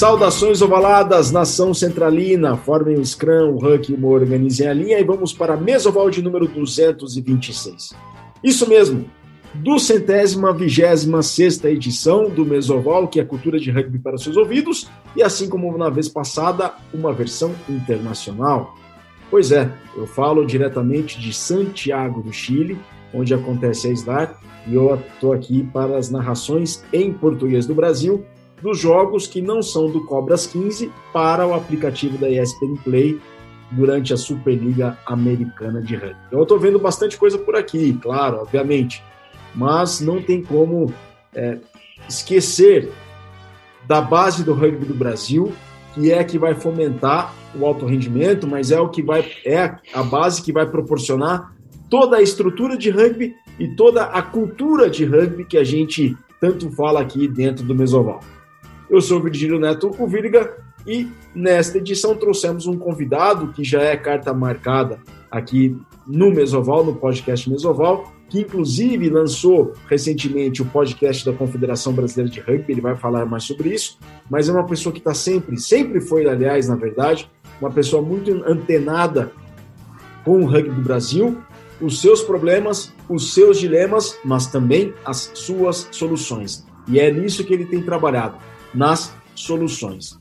Saudações ovaladas, nação centralina, formem o Scrum, o Huck e o organizem a linha e vamos para a Mesoval de número 226. Isso mesmo, do centésima vigésima sexta edição do Mesoval, que é cultura de rugby para seus ouvidos, e assim como na vez passada, uma versão internacional. Pois é, eu falo diretamente de Santiago do Chile, onde acontece a SLAR, e eu estou aqui para as narrações em português do Brasil dos jogos que não são do Cobras 15 para o aplicativo da ESPN Play durante a Superliga Americana de Rugby. Então, eu estou vendo bastante coisa por aqui, claro, obviamente, mas não tem como é, esquecer da base do rugby do Brasil, que é que vai fomentar o alto rendimento, mas é o que vai é a base que vai proporcionar toda a estrutura de rugby e toda a cultura de rugby que a gente tanto fala aqui dentro do Mesoval. Eu sou Virgílio Neto Uvirga e nesta edição trouxemos um convidado que já é carta marcada aqui no Mesoval, no podcast Mesoval, que inclusive lançou recentemente o podcast da Confederação Brasileira de Rugby, ele vai falar mais sobre isso, mas é uma pessoa que está sempre, sempre foi, aliás, na verdade, uma pessoa muito antenada com o rugby do Brasil, os seus problemas, os seus dilemas, mas também as suas soluções. E é nisso que ele tem trabalhado, nas soluções.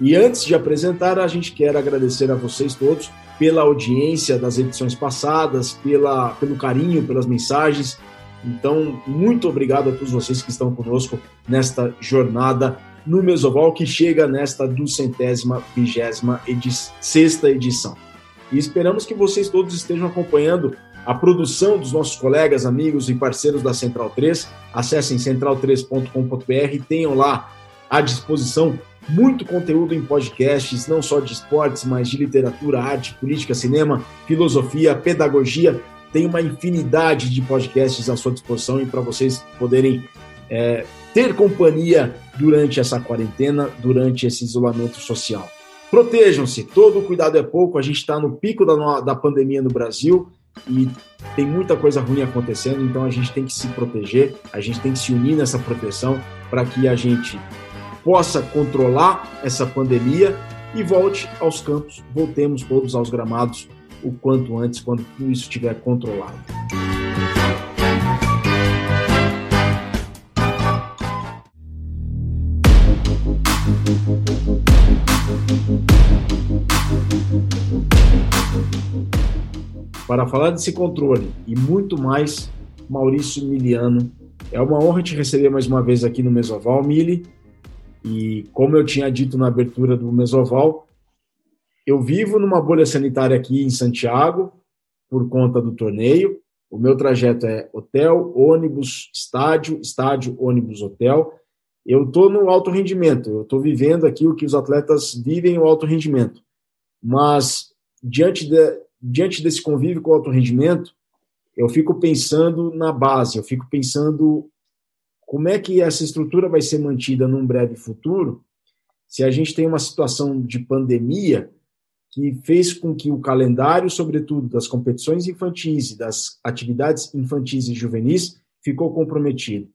E antes de apresentar, a gente quer agradecer a vocês todos pela audiência das edições passadas, pela, pelo carinho, pelas mensagens. Então, muito obrigado a todos vocês que estão conosco nesta jornada no Mesoval, que chega nesta duzentésima, vigésima edi sexta edição. E esperamos que vocês todos estejam acompanhando a produção dos nossos colegas, amigos e parceiros da Central 3. Acessem central3.com.br e tenham lá à disposição muito conteúdo em podcasts, não só de esportes, mas de literatura, arte, política, cinema, filosofia, pedagogia. Tem uma infinidade de podcasts à sua disposição e para vocês poderem é, ter companhia durante essa quarentena, durante esse isolamento social. Protejam-se, todo cuidado é pouco. A gente está no pico da, da pandemia no Brasil e tem muita coisa ruim acontecendo, então a gente tem que se proteger, a gente tem que se unir nessa proteção para que a gente possa controlar essa pandemia e volte aos campos, voltemos todos aos gramados o quanto antes, quando tudo isso estiver controlado. Para falar desse controle e muito mais, Maurício Miliano. É uma honra te receber mais uma vez aqui no Mesoval, Mili. E como eu tinha dito na abertura do Mesoval, eu vivo numa bolha sanitária aqui em Santiago por conta do torneio. O meu trajeto é hotel, ônibus, estádio, estádio, ônibus, hotel. Eu estou no alto rendimento, eu estou vivendo aqui o que os atletas vivem, o alto rendimento. Mas, diante, de, diante desse convívio com o alto rendimento, eu fico pensando na base, eu fico pensando como é que essa estrutura vai ser mantida num breve futuro se a gente tem uma situação de pandemia que fez com que o calendário, sobretudo das competições infantis e das atividades infantis e juvenis, ficou comprometido.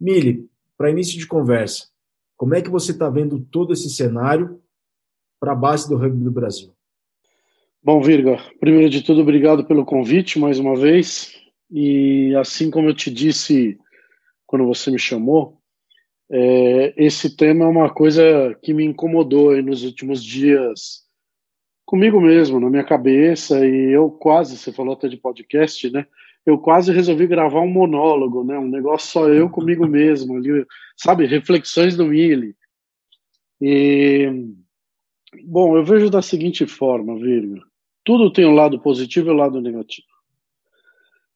Mili, para início de conversa, como é que você está vendo todo esse cenário para a base do rugby do Brasil? Bom, Virga, primeiro de tudo, obrigado pelo convite mais uma vez. E assim como eu te disse quando você me chamou, é, esse tema é uma coisa que me incomodou nos últimos dias comigo mesmo, na minha cabeça, e eu quase, você falou até de podcast, né? Eu quase resolvi gravar um monólogo, né? Um negócio só eu comigo mesmo, ali, sabe? Reflexões do Mili. E, bom, eu vejo da seguinte forma, Virga. Tudo tem um lado positivo e um lado negativo.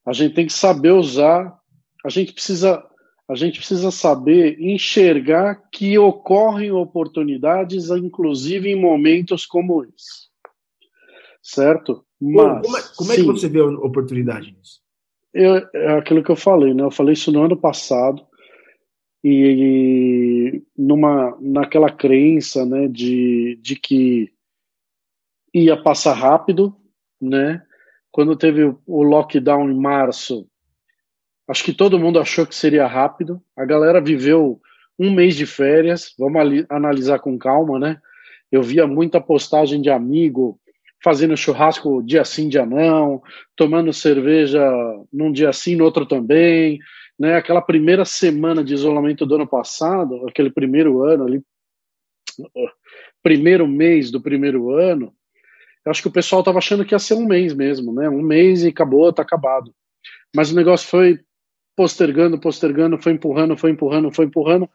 A gente tem que saber usar, a gente precisa a gente precisa saber enxergar que ocorrem oportunidades, inclusive em momentos como esse. Certo? Mas, como, é, como é que você vê a oportunidade nisso? Eu, é aquilo que eu falei, né? Eu falei isso no ano passado e numa naquela crença, né, de, de que ia passar rápido, né? Quando teve o lockdown em março, Acho que todo mundo achou que seria rápido. A galera viveu um mês de férias, vamos analisar com calma, né? Eu via muita postagem de amigo fazendo churrasco dia sim, dia não, tomando cerveja num dia sim, no outro também, né? Aquela primeira semana de isolamento do ano passado, aquele primeiro ano ali, primeiro mês do primeiro ano, eu acho que o pessoal estava achando que ia ser um mês mesmo, né? Um mês e acabou, tá acabado. Mas o negócio foi postergando, postergando, foi empurrando, foi empurrando, foi empurrando.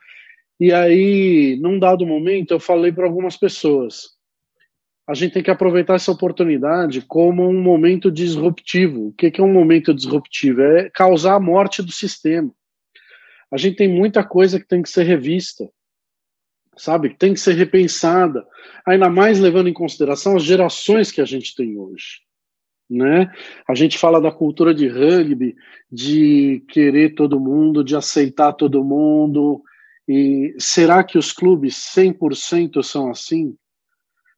E aí, num dado momento, eu falei para algumas pessoas: a gente tem que aproveitar essa oportunidade como um momento disruptivo. O que é um momento disruptivo? É causar a morte do sistema. A gente tem muita coisa que tem que ser revista, sabe? Tem que ser repensada, ainda mais levando em consideração as gerações que a gente tem hoje. Né? A gente fala da cultura de rugby, de querer todo mundo, de aceitar todo mundo, e será que os clubes 100% são assim?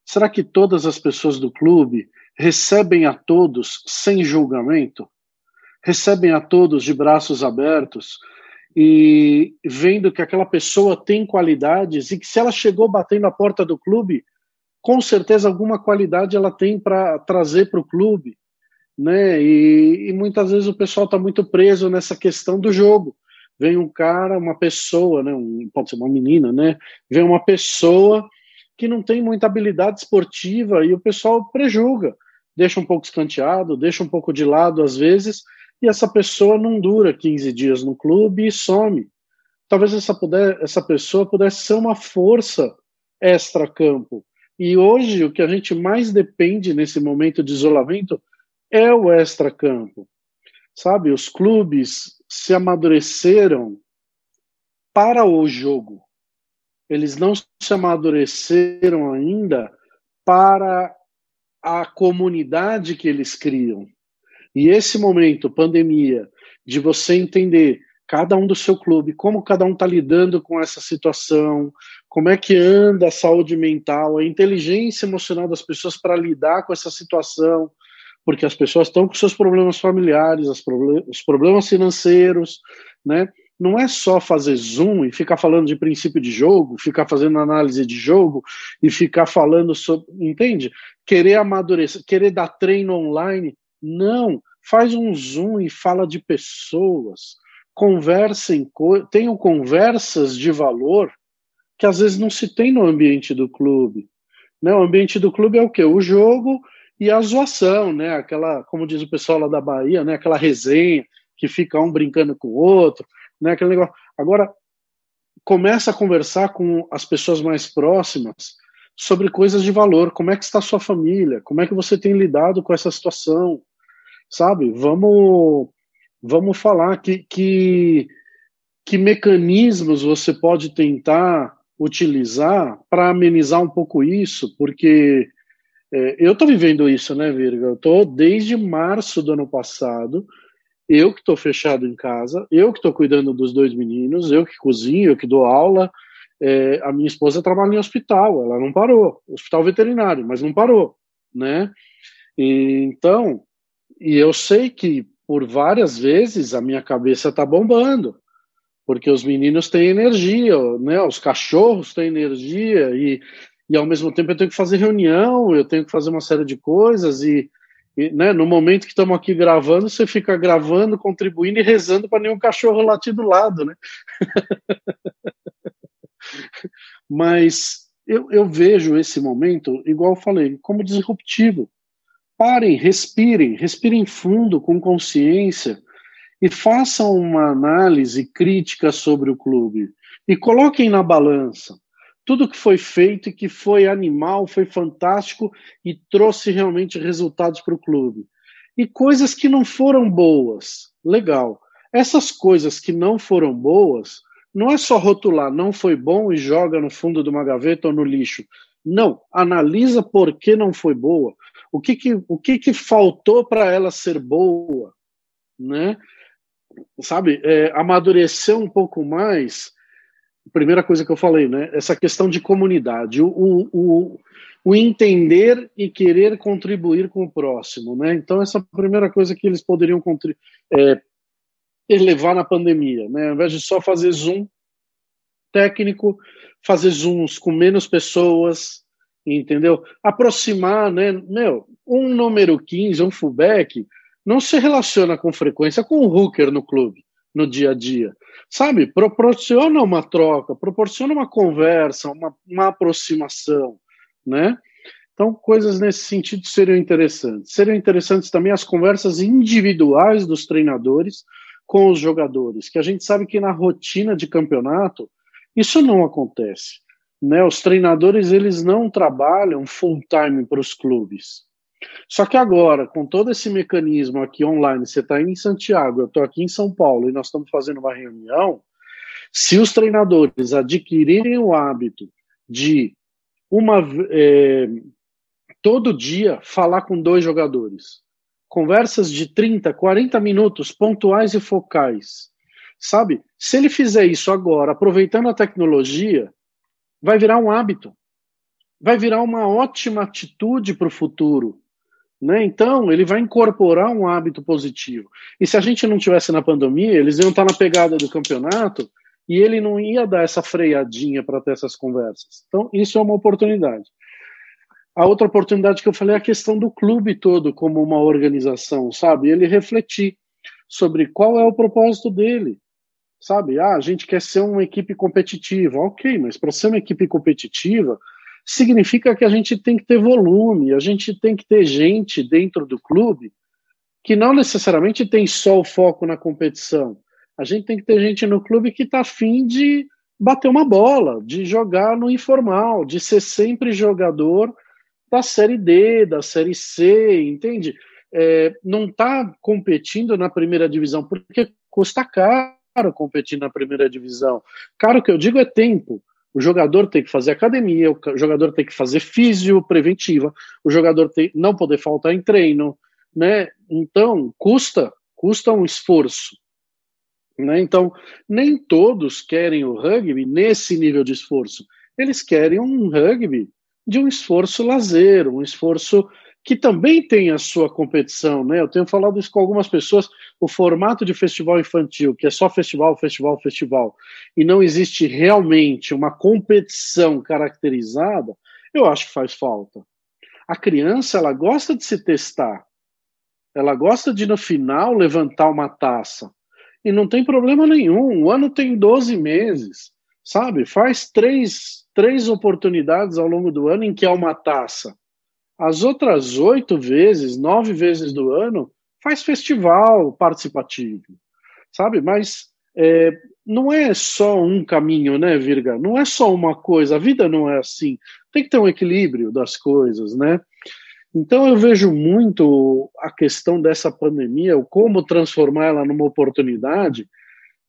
Será que todas as pessoas do clube recebem a todos sem julgamento? Recebem a todos de braços abertos e vendo que aquela pessoa tem qualidades e que se ela chegou batendo a porta do clube, com certeza alguma qualidade ela tem para trazer para o clube, né? E, e, muitas vezes o pessoal está muito preso nessa questão do jogo vem um cara, uma pessoa, né, um, pode ser uma menina, né, vem uma pessoa que não tem muita habilidade esportiva e o pessoal prejulga, deixa um pouco escanteado, deixa um pouco de lado às vezes, e essa pessoa não dura 15 dias no clube e some. Talvez essa, puder, essa pessoa pudesse ser uma força extra-campo. E hoje o que a gente mais depende nesse momento de isolamento é o extra-campo. Sabe, os clubes, se amadureceram para o jogo. Eles não se amadureceram ainda para a comunidade que eles criam. E esse momento, pandemia, de você entender cada um do seu clube, como cada um está lidando com essa situação, como é que anda a saúde mental, a inteligência emocional das pessoas para lidar com essa situação, porque as pessoas estão com seus problemas familiares, os problemas financeiros, né? Não é só fazer zoom e ficar falando de princípio de jogo, ficar fazendo análise de jogo e ficar falando sobre, entende? Querer amadurecer, querer dar treino online, não. Faz um zoom e fala de pessoas, conversem, tenham conversas de valor que às vezes não se tem no ambiente do clube. Né? O ambiente do clube é o quê? O jogo e a zoação, né? Aquela, como diz o pessoal lá da Bahia, né? Aquela resenha que fica um brincando com o outro, né? Aquele negócio. Agora começa a conversar com as pessoas mais próximas sobre coisas de valor. Como é que está a sua família? Como é que você tem lidado com essa situação? Sabe? Vamos vamos falar que que, que mecanismos você pode tentar utilizar para amenizar um pouco isso, porque é, eu estou vivendo isso, né, Virga? Eu estou desde março do ano passado, eu que estou fechado em casa, eu que estou cuidando dos dois meninos, eu que cozinho, eu que dou aula. É, a minha esposa trabalha em hospital, ela não parou, hospital veterinário, mas não parou, né? E, então, e eu sei que por várias vezes a minha cabeça está bombando, porque os meninos têm energia, né? Os cachorros têm energia e e ao mesmo tempo eu tenho que fazer reunião, eu tenho que fazer uma série de coisas e, e né, no momento que estamos aqui gravando, você fica gravando, contribuindo e rezando para nenhum cachorro latir do lado, né? Mas eu, eu vejo esse momento, igual eu falei, como disruptivo. Parem, respirem, respirem fundo, com consciência e façam uma análise crítica sobre o clube e coloquem na balança tudo que foi feito e que foi animal, foi fantástico e trouxe realmente resultados para o clube. E coisas que não foram boas, legal. Essas coisas que não foram boas, não é só rotular, não foi bom e joga no fundo de uma gaveta ou no lixo. Não, analisa por que não foi boa. O que, que, o que, que faltou para ela ser boa, né? Sabe, é, amadurecer um pouco mais primeira coisa que eu falei, né? Essa questão de comunidade, o, o, o entender e querer contribuir com o próximo, né? Então essa é a primeira coisa que eles poderiam é, elevar na pandemia, né? Ao invés de só fazer zoom, técnico, fazer zooms com menos pessoas, entendeu? Aproximar, né? Meu, um número 15, um fullback, não se relaciona com frequência com o hooker no clube, no dia a dia. Sabe? Proporciona uma troca, proporciona uma conversa, uma, uma aproximação, né? Então, coisas nesse sentido seriam interessantes. Seriam interessantes também as conversas individuais dos treinadores com os jogadores, que a gente sabe que na rotina de campeonato isso não acontece. Né? Os treinadores eles não trabalham full time para os clubes. Só que agora, com todo esse mecanismo aqui online, você está em Santiago, eu estou aqui em São Paulo e nós estamos fazendo uma reunião. Se os treinadores adquirirem o hábito de uma é, todo dia falar com dois jogadores, conversas de 30, 40 minutos, pontuais e focais, sabe? Se ele fizer isso agora, aproveitando a tecnologia, vai virar um hábito, vai virar uma ótima atitude para o futuro. Né? Então, ele vai incorporar um hábito positivo. E se a gente não tivesse na pandemia, eles iam estar na pegada do campeonato e ele não ia dar essa freadinha para ter essas conversas. Então, isso é uma oportunidade. A outra oportunidade que eu falei é a questão do clube todo como uma organização, sabe? Ele refletir sobre qual é o propósito dele, sabe? Ah, a gente quer ser uma equipe competitiva, ok, mas para ser uma equipe competitiva, significa que a gente tem que ter volume, a gente tem que ter gente dentro do clube que não necessariamente tem só o foco na competição. A gente tem que ter gente no clube que está afim de bater uma bola, de jogar no informal, de ser sempre jogador da Série D, da Série C, entende? É, não está competindo na primeira divisão, porque custa caro competir na primeira divisão. Caro que eu digo é tempo. O jogador tem que fazer academia, o jogador tem que fazer físio preventiva, o jogador tem não poder faltar em treino, né? Então, custa, custa um esforço. Né? Então, nem todos querem o rugby nesse nível de esforço. Eles querem um rugby de um esforço lazer, um esforço que também tem a sua competição, né? Eu tenho falado isso com algumas pessoas, o formato de festival infantil, que é só festival, festival, festival, e não existe realmente uma competição caracterizada, eu acho que faz falta. A criança, ela gosta de se testar. Ela gosta de no final levantar uma taça. E não tem problema nenhum. O ano tem 12 meses, sabe? Faz três, três oportunidades ao longo do ano em que há uma taça as outras oito vezes, nove vezes do ano, faz festival participativo, sabe? Mas é, não é só um caminho, né, Virga? Não é só uma coisa. A vida não é assim. Tem que ter um equilíbrio das coisas, né? Então eu vejo muito a questão dessa pandemia, o como transformar ela numa oportunidade.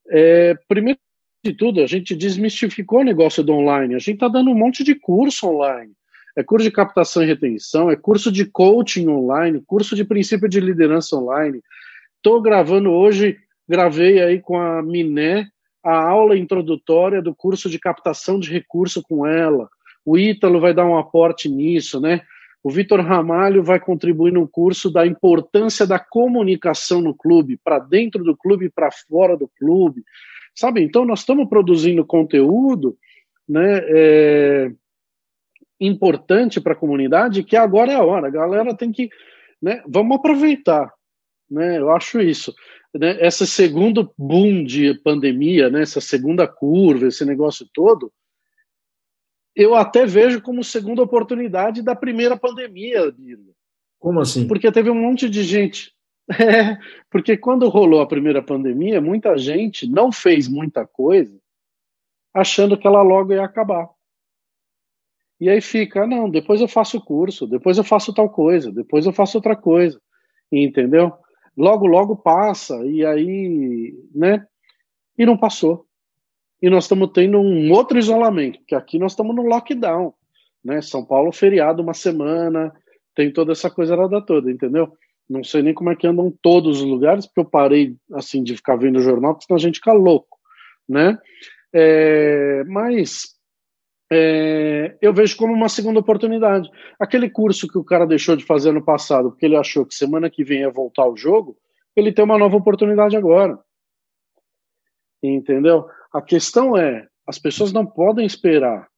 É, primeiro de tudo, a gente desmistificou o negócio do online. A gente está dando um monte de curso online é curso de captação e retenção, é curso de coaching online, curso de princípio de liderança online. Estou gravando hoje, gravei aí com a Miné a aula introdutória do curso de captação de recurso com ela. O Ítalo vai dar um aporte nisso, né? O Vitor Ramalho vai contribuir no curso da importância da comunicação no clube, para dentro do clube e para fora do clube. Sabe? Então, nós estamos produzindo conteúdo né, é, importante para a comunidade que agora é a hora. A galera tem que, né, vamos aproveitar, né? Eu acho isso. Né, essa segundo boom de pandemia, né, essa segunda curva, esse negócio todo, eu até vejo como segunda oportunidade da primeira pandemia. Como assim? Porque teve um monte de gente. É, porque quando rolou a primeira pandemia, muita gente não fez muita coisa achando que ela logo ia acabar. E aí fica, não, depois eu faço o curso, depois eu faço tal coisa, depois eu faço outra coisa, entendeu? Logo, logo passa, e aí, né? E não passou. E nós estamos tendo um outro isolamento, porque aqui nós estamos no lockdown, né? São Paulo feriado uma semana, tem toda essa coisa lá toda, entendeu? Não sei nem como é que andam todos os lugares, porque eu parei, assim, de ficar vendo o jornal, porque senão a gente fica louco, né? É, mas é, eu vejo como uma segunda oportunidade. Aquele curso que o cara deixou de fazer no passado, porque ele achou que semana que vem ia voltar ao jogo, ele tem uma nova oportunidade agora. Entendeu? A questão é, as pessoas não podem esperar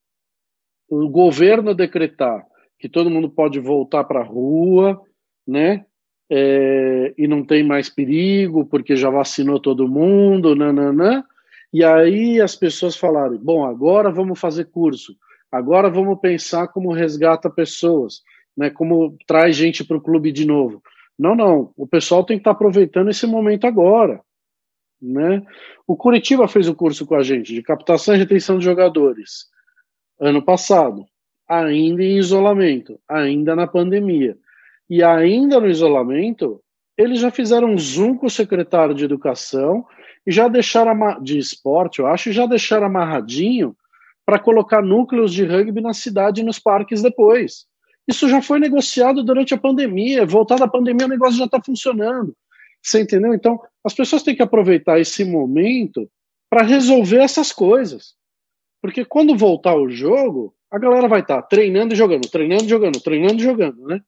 o governo decretar que todo mundo pode voltar para a rua, né? É, e não tem mais perigo porque já vacinou todo mundo, nananã. E aí as pessoas falaram: bom, agora vamos fazer curso, agora vamos pensar como resgata pessoas, né? Como traz gente para o clube de novo. Não, não. O pessoal tem que estar tá aproveitando esse momento agora. Né? O Curitiba fez o curso com a gente de captação e retenção de jogadores ano passado, ainda em isolamento, ainda na pandemia. E ainda no isolamento, eles já fizeram um Zoom com o secretário de Educação e já deixaram de esporte, eu acho, e já deixaram amarradinho para colocar núcleos de rugby na cidade e nos parques depois. Isso já foi negociado durante a pandemia. Voltar da pandemia, o negócio já está funcionando. Você entendeu? Então, as pessoas têm que aproveitar esse momento para resolver essas coisas. Porque quando voltar o jogo, a galera vai estar tá treinando e jogando, treinando e jogando, treinando e jogando, né?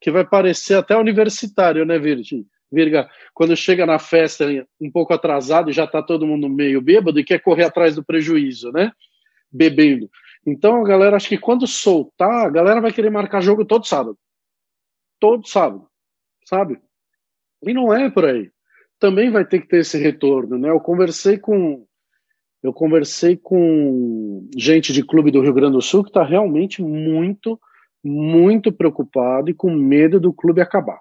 Que vai parecer até universitário, né, Virgin? Virga, quando chega na festa um pouco atrasado e já está todo mundo meio bêbado e quer correr atrás do prejuízo, né? Bebendo. Então, a galera, acho que quando soltar, a galera vai querer marcar jogo todo sábado. Todo sábado, sabe? E não é por aí. Também vai ter que ter esse retorno, né? Eu conversei com eu conversei com gente de clube do Rio Grande do Sul que está realmente muito, muito preocupado e com medo do clube acabar.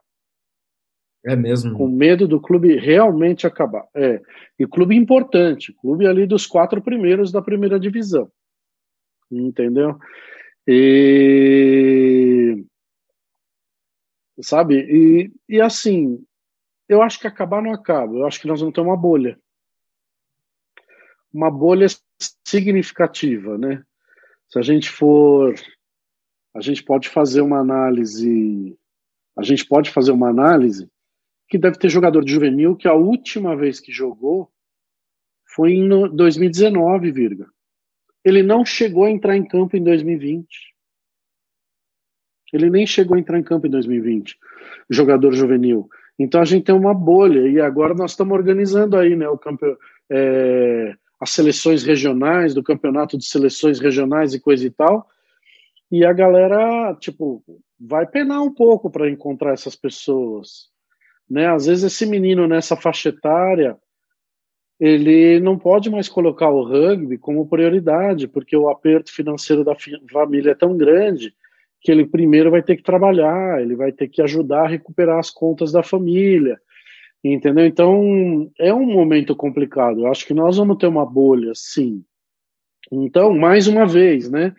É mesmo? Com medo do clube realmente acabar. É. E clube importante, clube ali dos quatro primeiros da primeira divisão. Entendeu? E. Sabe? E, e assim, eu acho que acabar não acaba. Eu acho que nós vamos ter uma bolha uma bolha significativa, né? Se a gente for, a gente pode fazer uma análise, a gente pode fazer uma análise que deve ter jogador de juvenil que a última vez que jogou foi em 2019, virga. Ele não chegou a entrar em campo em 2020. Ele nem chegou a entrar em campo em 2020, jogador juvenil. Então a gente tem uma bolha e agora nós estamos organizando aí, né, o campeonato. É, as seleções regionais, do campeonato de seleções regionais e coisa e tal. E a galera, tipo, vai penar um pouco para encontrar essas pessoas. Né? Às vezes esse menino nessa faixa etária, ele não pode mais colocar o rugby como prioridade, porque o aperto financeiro da família é tão grande que ele primeiro vai ter que trabalhar, ele vai ter que ajudar a recuperar as contas da família. Entendeu? Então, é um momento complicado. Eu acho que nós vamos ter uma bolha, sim. Então, mais uma vez, né?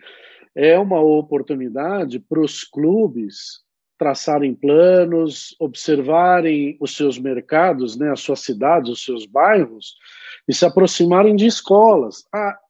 É uma oportunidade para os clubes traçarem planos, observarem os seus mercados, né, as suas cidades, os seus bairros, e se aproximarem de escolas,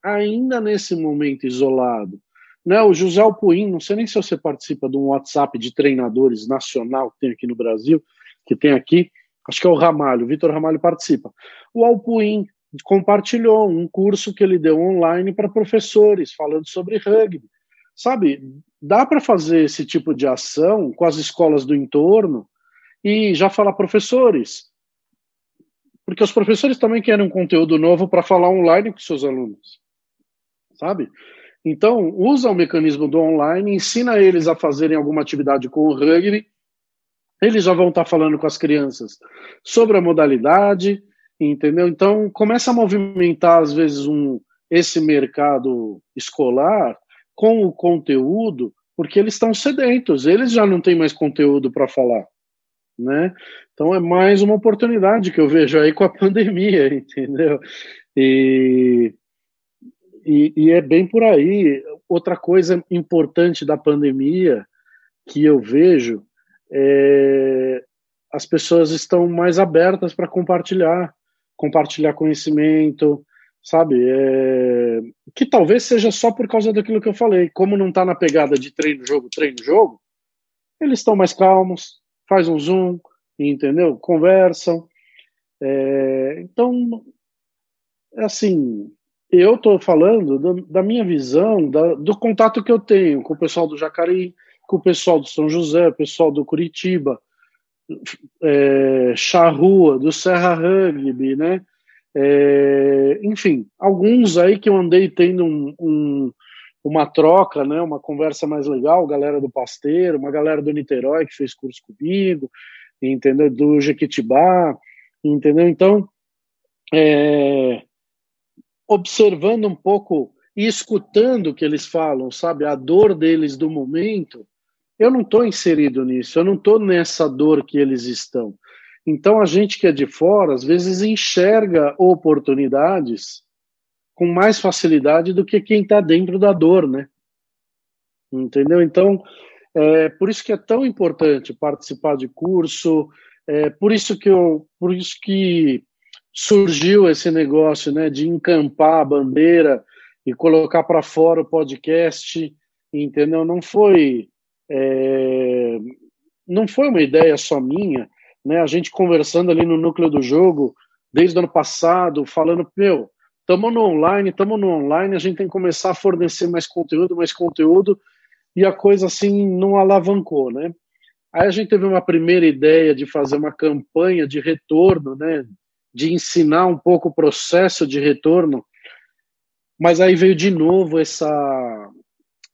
ainda nesse momento isolado. Né, o José Alpuim, não sei nem se você participa de um WhatsApp de treinadores nacional que tem aqui no Brasil, que tem aqui, acho que é o Ramalho, o Vitor Ramalho participa. O Alpuim compartilhou um curso que ele deu online para professores, falando sobre rugby. Sabe, dá para fazer esse tipo de ação com as escolas do entorno e já falar, professores, porque os professores também querem um conteúdo novo para falar online com seus alunos, sabe? Então, usa o mecanismo do online, ensina eles a fazerem alguma atividade com o rugby eles já vão estar falando com as crianças sobre a modalidade, entendeu? Então começa a movimentar às vezes um esse mercado escolar com o conteúdo, porque eles estão sedentos, eles já não têm mais conteúdo para falar, né? Então é mais uma oportunidade que eu vejo aí com a pandemia, entendeu? E, e, e é bem por aí. Outra coisa importante da pandemia que eu vejo é, as pessoas estão mais abertas para compartilhar, compartilhar conhecimento, sabe? É, que talvez seja só por causa daquilo que eu falei. Como não está na pegada de treino, jogo, treino, jogo, eles estão mais calmos, faz um zoom, entendeu? Conversam. É, então, é assim, eu estou falando do, da minha visão, da, do contato que eu tenho com o pessoal do Jacareí, com o pessoal do São José, o pessoal do Curitiba, é, Charrua, do Serra Rugby, né? É, enfim, alguns aí que eu andei tendo um, um, uma troca, né, uma conversa mais legal, galera do Pasteiro, uma galera do Niterói que fez curso comigo, entendeu? Do Jequitibá, entendeu? Então, é, observando um pouco e escutando o que eles falam, sabe, a dor deles do momento, eu não estou inserido nisso, eu não estou nessa dor que eles estão. Então a gente que é de fora, às vezes enxerga oportunidades com mais facilidade do que quem está dentro da dor, né? Entendeu? Então, é por isso que é tão importante participar de curso, é por isso que eu, por isso que surgiu esse negócio, né, de encampar a bandeira e colocar para fora o podcast, entendeu? Não foi é, não foi uma ideia só minha, né? A gente conversando ali no núcleo do jogo desde o ano passado, falando, meu, estamos no online, estamos no online, a gente tem que começar a fornecer mais conteúdo, mais conteúdo, e a coisa assim não alavancou, né? Aí a gente teve uma primeira ideia de fazer uma campanha de retorno, né? De ensinar um pouco o processo de retorno, mas aí veio de novo essa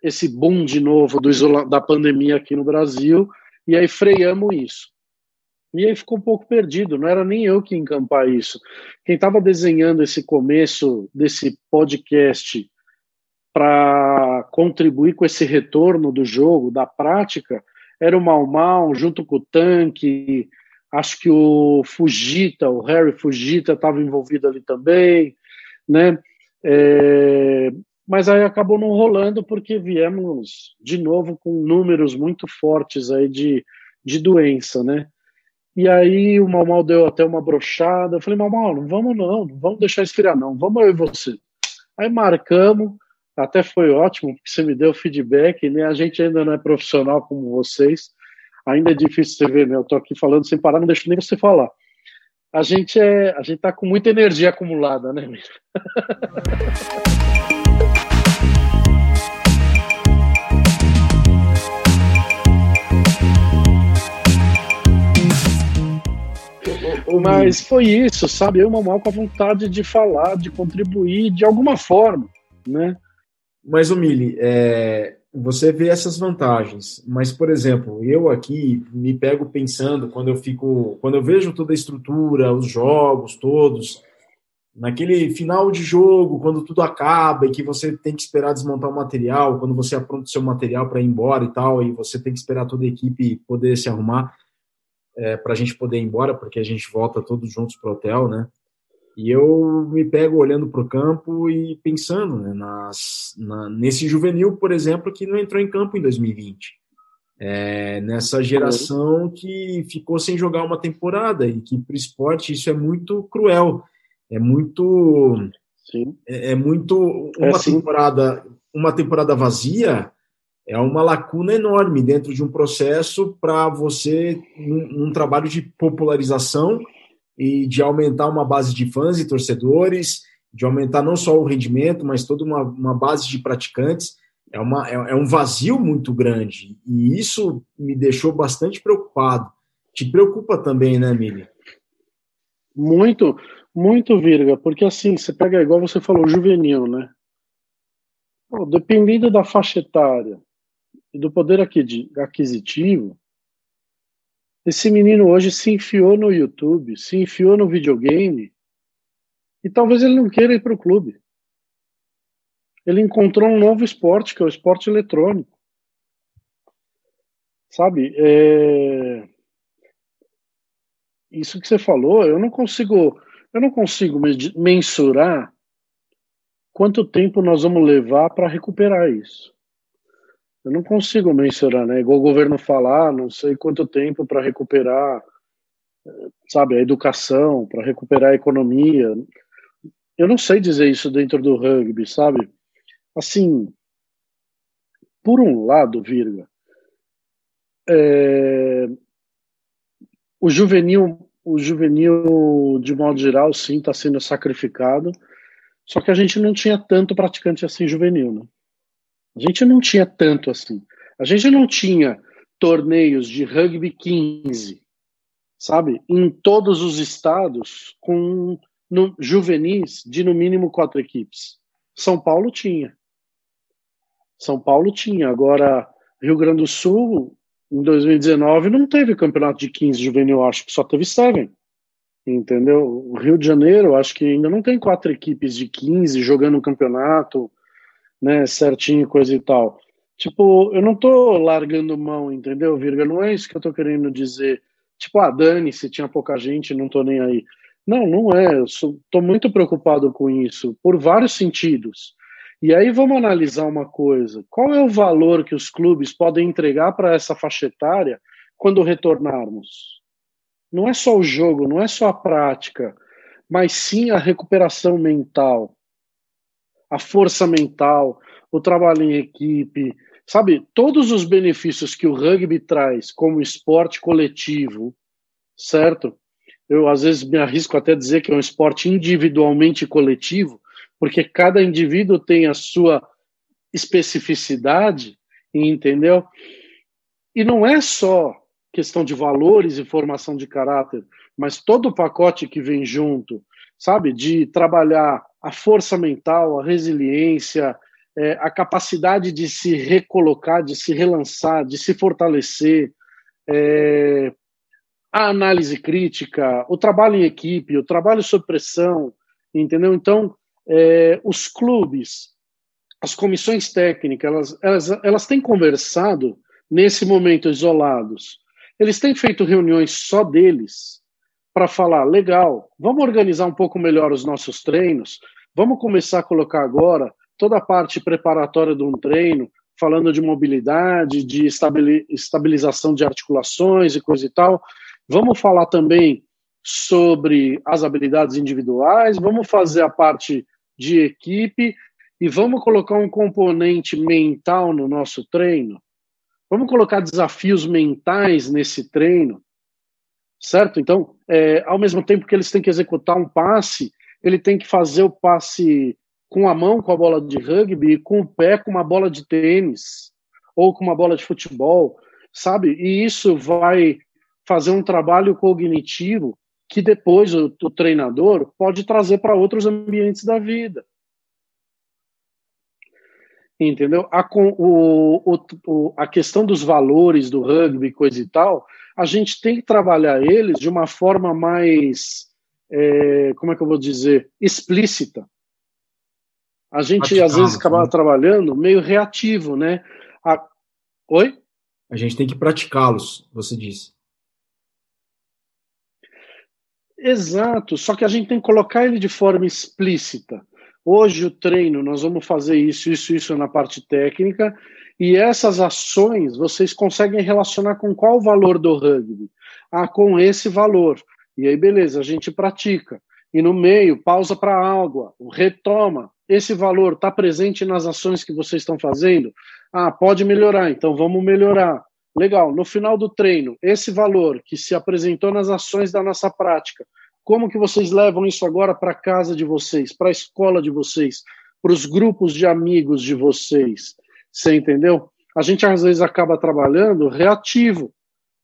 esse boom de novo do da pandemia aqui no Brasil, e aí freamos isso. E aí ficou um pouco perdido, não era nem eu que encampar isso. Quem estava desenhando esse começo desse podcast para contribuir com esse retorno do jogo, da prática, era o Mal Mal, junto com o Tanque, acho que o Fujita, o Harry Fujita estava envolvido ali também, né? É, mas aí acabou não rolando porque viemos de novo com números muito fortes aí de, de doença, né? E aí o Mal Mal deu até uma brochada. Eu falei, Mal Mal, não vamos não, não vamos deixar esfriar não, vamos eu e você. Aí marcamos, até foi ótimo, porque você me deu feedback, né? A gente ainda não é profissional como vocês, ainda é difícil você ver, né? Eu tô aqui falando sem parar, não deixo nem você falar. A gente é, a gente tá com muita energia acumulada, né, Mas foi isso, sabe? Eu, mal com a vontade de falar, de contribuir de alguma forma, né? Mas, o Mili, é, você vê essas vantagens, mas, por exemplo, eu aqui me pego pensando quando eu fico, quando eu vejo toda a estrutura, os jogos todos, naquele final de jogo, quando tudo acaba e que você tem que esperar desmontar o material, quando você apronta o seu material para ir embora e tal, e você tem que esperar toda a equipe poder se arrumar é, para a gente poder ir embora, porque a gente volta todos juntos para o hotel, né? E eu me pego olhando para o campo e pensando né, nas, na, nesse juvenil, por exemplo, que não entrou em campo em 2020. É, nessa geração que ficou sem jogar uma temporada e que para o esporte isso é muito cruel. É muito. Sim. É, é muito. Uma é, temporada uma temporada vazia é uma lacuna enorme dentro de um processo para você, num, num, trabalho de popularização e de aumentar uma base de fãs e torcedores, de aumentar não só o rendimento, mas toda uma, uma base de praticantes. É, uma, é, é um vazio muito grande e isso me deixou bastante preocupado. Te preocupa também, né, Mili? Muito, muito, Virga, porque assim, você pega igual você falou, juvenil, né? dependendo da faixa etária, e do poder aquisitivo, esse menino hoje se enfiou no YouTube, se enfiou no videogame, e talvez ele não queira ir para o clube. Ele encontrou um novo esporte, que é o esporte eletrônico. Sabe? É... Isso que você falou, eu não consigo, eu não consigo mensurar quanto tempo nós vamos levar para recuperar isso. Eu não consigo mensurar, né? Igual o governo falar, não sei quanto tempo para recuperar, sabe, a educação, para recuperar a economia. Eu não sei dizer isso dentro do rugby, sabe? Assim, por um lado, virga, é, o juvenil, o juvenil de modo geral, sim, está sendo sacrificado. Só que a gente não tinha tanto praticante assim juvenil, né? A gente não tinha tanto assim. A gente não tinha torneios de rugby 15, sabe? Em todos os estados com no, juvenis de no mínimo quatro equipes. São Paulo tinha. São Paulo tinha. Agora, Rio Grande do Sul, em 2019, não teve campeonato de 15 juvenil, acho que só teve seven. Entendeu? O Rio de Janeiro, acho que ainda não tem quatro equipes de 15 jogando um campeonato, né, certinho, coisa e tal. Tipo, eu não tô largando mão, entendeu, Virga? Não é isso que eu tô querendo dizer. Tipo, ah, dane-se, tinha pouca gente, não tô nem aí. Não, não é. Eu sou, tô muito preocupado com isso, por vários sentidos. E aí vamos analisar uma coisa: qual é o valor que os clubes podem entregar para essa faixa etária quando retornarmos? Não é só o jogo, não é só a prática, mas sim a recuperação mental, a força mental, o trabalho em equipe, sabe? Todos os benefícios que o rugby traz como esporte coletivo, certo? Eu às vezes me arrisco até dizer que é um esporte individualmente coletivo, porque cada indivíduo tem a sua especificidade, entendeu? E não é só questão de valores e formação de caráter, mas todo o pacote que vem junto, sabe? De trabalhar a força mental, a resiliência, é, a capacidade de se recolocar, de se relançar, de se fortalecer, é, a análise crítica, o trabalho em equipe, o trabalho sob pressão, entendeu? Então, é, os clubes, as comissões técnicas, elas, elas, elas têm conversado nesse momento isolados eles têm feito reuniões só deles para falar: legal, vamos organizar um pouco melhor os nossos treinos, vamos começar a colocar agora toda a parte preparatória de um treino, falando de mobilidade, de estabilização de articulações e coisa e tal. Vamos falar também sobre as habilidades individuais, vamos fazer a parte de equipe e vamos colocar um componente mental no nosso treino. Vamos colocar desafios mentais nesse treino, certo? Então, é, ao mesmo tempo que eles têm que executar um passe, ele tem que fazer o passe com a mão com a bola de rugby e com o pé com uma bola de tênis ou com uma bola de futebol, sabe? E isso vai fazer um trabalho cognitivo que depois o, o treinador pode trazer para outros ambientes da vida entendeu? A, o, o, a questão dos valores do rugby, coisa e tal, a gente tem que trabalhar eles de uma forma mais, é, como é que eu vou dizer, explícita. A gente às vezes acaba né? trabalhando meio reativo, né? A... Oi? A gente tem que praticá-los, você disse. Exato, só que a gente tem que colocar ele de forma explícita. Hoje o treino, nós vamos fazer isso, isso, isso na parte técnica, e essas ações vocês conseguem relacionar com qual valor do rugby? Ah, com esse valor. E aí, beleza, a gente pratica. E no meio, pausa para água, retoma. Esse valor está presente nas ações que vocês estão fazendo? Ah, pode melhorar, então vamos melhorar. Legal, no final do treino, esse valor que se apresentou nas ações da nossa prática, como que vocês levam isso agora para a casa de vocês, para a escola de vocês, para os grupos de amigos de vocês? Você entendeu? A gente às vezes acaba trabalhando reativo,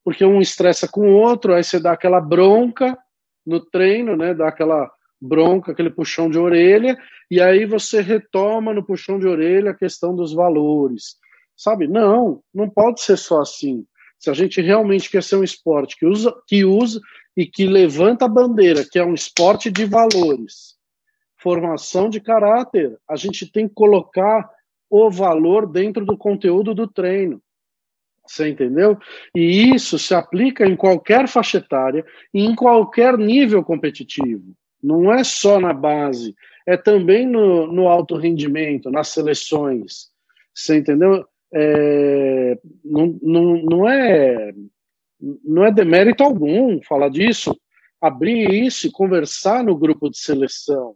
porque um estressa com o outro, aí você dá aquela bronca no treino, né? Dá aquela bronca, aquele puxão de orelha, e aí você retoma no puxão de orelha a questão dos valores. Sabe? Não, não pode ser só assim. Se a gente realmente quer ser um esporte que usa, que usa, e que levanta a bandeira, que é um esporte de valores, formação de caráter, a gente tem que colocar o valor dentro do conteúdo do treino. Você entendeu? E isso se aplica em qualquer faixa etária e em qualquer nível competitivo. Não é só na base, é também no, no alto rendimento, nas seleções. Você entendeu? É, não, não, não é não é demérito algum falar disso, abrir isso e conversar no grupo de seleção,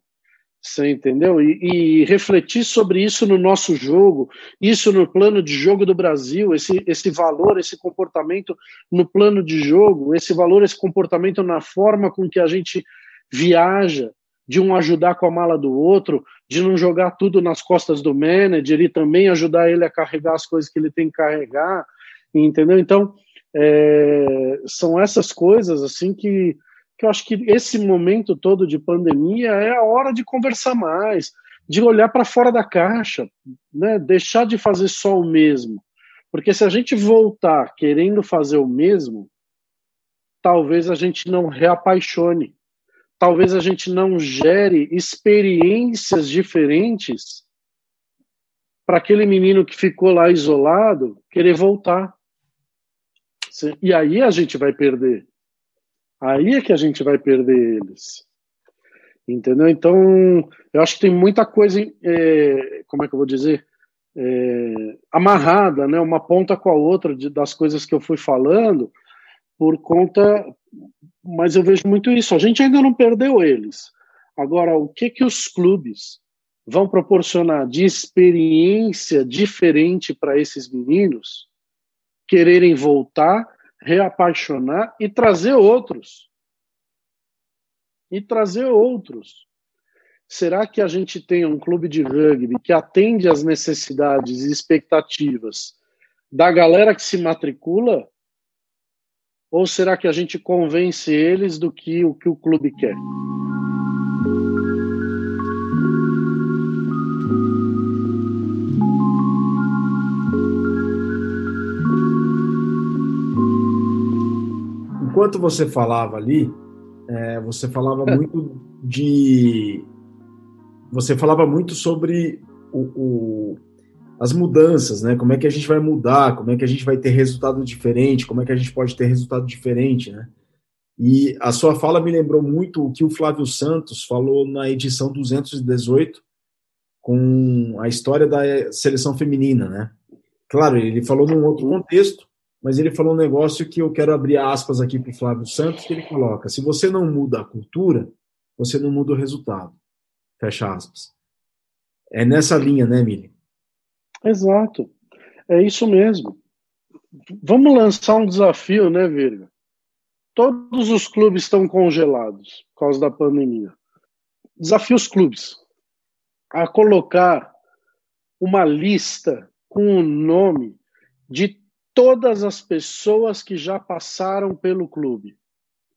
você entendeu? E, e, refletir sobre isso no nosso jogo, isso no plano de jogo do Brasil, esse, esse valor, esse comportamento no plano de jogo, esse valor, esse comportamento na forma com que a gente viaja, de um ajudar com a mala do outro, de não jogar tudo nas costas do manager e também ajudar ele a carregar as coisas que ele tem que carregar, entendeu? Então, é, são essas coisas assim que, que eu acho que esse momento todo de pandemia é a hora de conversar mais, de olhar para fora da caixa, né? deixar de fazer só o mesmo. Porque se a gente voltar querendo fazer o mesmo, talvez a gente não reapaixone, talvez a gente não gere experiências diferentes para aquele menino que ficou lá isolado querer voltar. E aí a gente vai perder. Aí é que a gente vai perder eles. Entendeu? Então, eu acho que tem muita coisa, é, como é que eu vou dizer? É, amarrada, né? Uma ponta com a outra de, das coisas que eu fui falando, por conta. Mas eu vejo muito isso. A gente ainda não perdeu eles. Agora, o que que os clubes vão proporcionar de experiência diferente para esses meninos quererem voltar, reapaixonar e trazer outros? E trazer outros. Será que a gente tem um clube de rugby que atende às necessidades e expectativas da galera que se matricula? Ou será que a gente convence eles do que o que o clube quer? Enquanto você falava ali, é, você falava muito de você falava muito sobre o, o, as mudanças, né? Como é que a gente vai mudar, como é que a gente vai ter resultado diferente, como é que a gente pode ter resultado diferente, né? E a sua fala me lembrou muito o que o Flávio Santos falou na edição 218 com a história da seleção feminina, né? Claro, ele falou num outro contexto, mas ele falou um negócio que eu quero abrir aspas aqui para o Flávio Santos, que ele coloca: se você não muda a cultura, você não muda o resultado. Fecha aspas. É nessa linha, né, Mili? Exato. É isso mesmo. Vamos lançar um desafio, né, Virga? Todos os clubes estão congelados por causa da pandemia. Desafio os clubes a colocar uma lista com o nome de todas as pessoas que já passaram pelo clube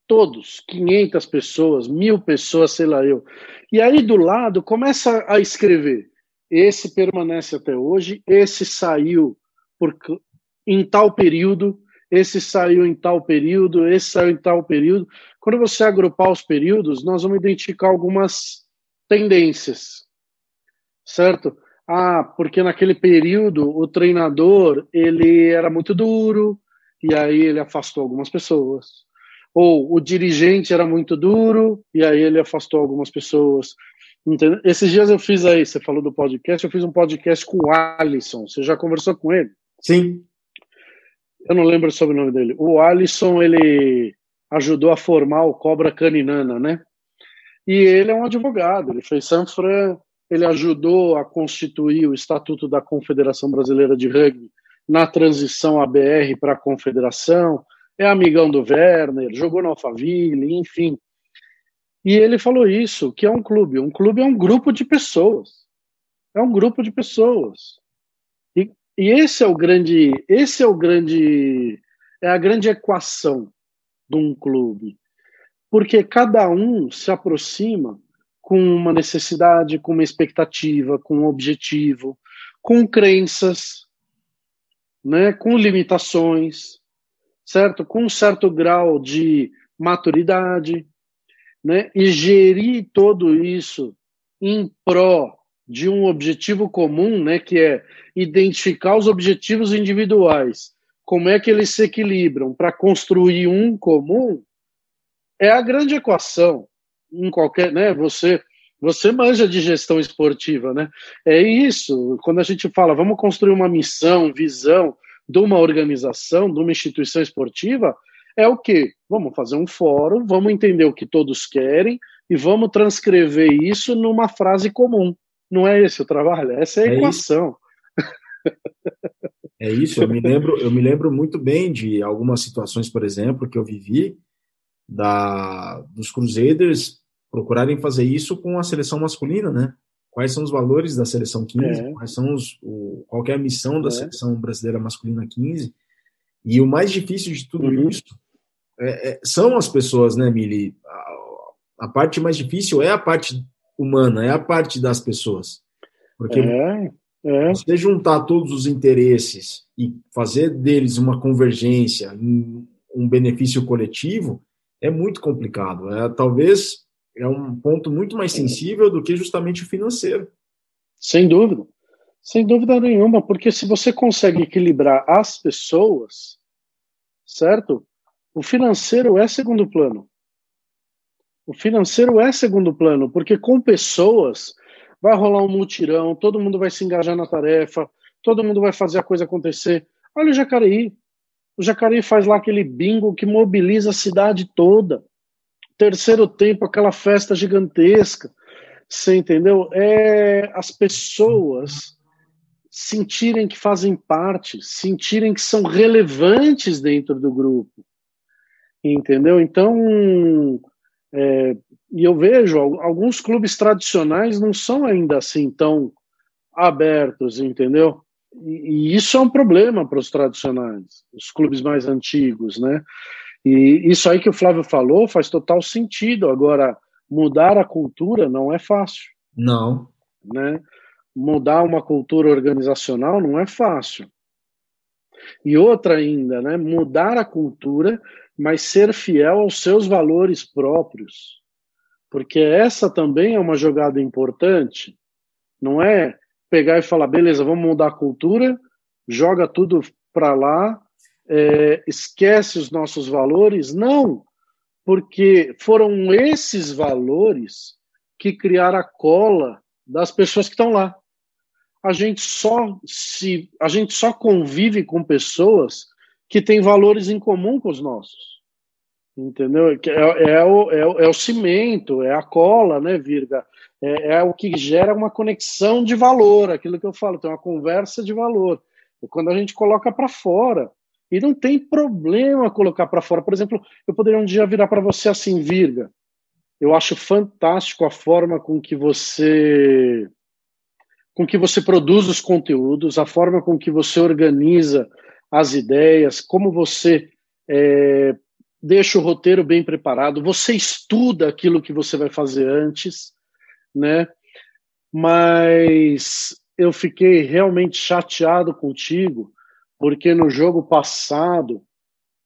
todos, 500 pessoas, mil pessoas, sei lá eu. E aí do lado começa a escrever: esse permanece até hoje, esse saiu por, em tal período, esse saiu em tal período, esse saiu em tal período. Quando você agrupar os períodos, nós vamos identificar algumas tendências, certo? Ah, porque naquele período o treinador ele era muito duro e aí ele afastou algumas pessoas ou o dirigente era muito duro e aí ele afastou algumas pessoas. Entendeu? Esses dias eu fiz aí, você falou do podcast, eu fiz um podcast com o Alisson. Você já conversou com ele? Sim. Eu não lembro o sobrenome dele. O Alisson, ele ajudou a formar o Cobra Caninana, né? E ele é um advogado, ele fez San Fran, ele ajudou a constituir o Estatuto da Confederação Brasileira de Rugby na transição ABR para a Confederação é amigão do Werner, jogou no Alphaville, enfim. E ele falou isso, que é um clube. Um clube é um grupo de pessoas. É um grupo de pessoas. E, e esse é o grande, esse é o grande, é a grande equação de um clube. Porque cada um se aproxima com uma necessidade, com uma expectativa, com um objetivo, com crenças, né, com limitações certo? Com um certo grau de maturidade, né? E gerir todo isso em pró de um objetivo comum, né? Que é identificar os objetivos individuais, como é que eles se equilibram para construir um comum, é a grande equação em qualquer, né? Você você manja de gestão esportiva, né? É isso. Quando a gente fala, vamos construir uma missão, visão, de uma organização, de uma instituição esportiva, é o quê? Vamos fazer um fórum, vamos entender o que todos querem e vamos transcrever isso numa frase comum. Não é esse o trabalho, essa é a é equação. Isso. É isso, eu me lembro, eu me lembro muito bem de algumas situações, por exemplo, que eu vivi da dos Crusaders procurarem fazer isso com a seleção masculina, né? quais são os valores da seleção 15, é. quais são os, o, qual é a missão da é. seleção brasileira masculina 15. E o mais difícil de tudo uhum. isso é, é, são as pessoas, né, Mili? A, a, parte mais difícil é a parte humana, é a parte das pessoas. Porque é, é. você juntar todos os interesses e fazer deles uma convergência, um benefício coletivo, é muito complicado. É, talvez é um ponto muito mais sensível do que justamente o financeiro. Sem dúvida. Sem dúvida nenhuma, porque se você consegue equilibrar as pessoas, certo? O financeiro é segundo plano. O financeiro é segundo plano, porque com pessoas vai rolar um mutirão, todo mundo vai se engajar na tarefa, todo mundo vai fazer a coisa acontecer. Olha o Jacareí. O Jacareí faz lá aquele bingo que mobiliza a cidade toda. Terceiro tempo, aquela festa gigantesca. Você entendeu? É as pessoas sentirem que fazem parte, sentirem que são relevantes dentro do grupo. Entendeu? Então, é, e eu vejo alguns clubes tradicionais não são ainda assim tão abertos, entendeu? E, e isso é um problema para os tradicionais, os clubes mais antigos, né? E isso aí que o Flávio falou faz total sentido. Agora, mudar a cultura não é fácil. Não. Né? mudar uma cultura organizacional não é fácil. E outra ainda, né, mudar a cultura, mas ser fiel aos seus valores próprios. Porque essa também é uma jogada importante. Não é pegar e falar, beleza, vamos mudar a cultura, joga tudo para lá, é, esquece os nossos valores. Não, porque foram esses valores que criaram a cola das pessoas que estão lá a gente só se a gente só convive com pessoas que têm valores em comum com os nossos. Entendeu? É, é, o, é, o, é o cimento, é a cola, né, Virga? É, é, o que gera uma conexão de valor, aquilo que eu falo, tem uma conversa de valor. E quando a gente coloca para fora, e não tem problema colocar para fora. Por exemplo, eu poderia um dia virar para você assim, Virga. Eu acho fantástico a forma com que você com que você produz os conteúdos, a forma com que você organiza as ideias, como você é, deixa o roteiro bem preparado, você estuda aquilo que você vai fazer antes, né? Mas eu fiquei realmente chateado contigo, porque no jogo passado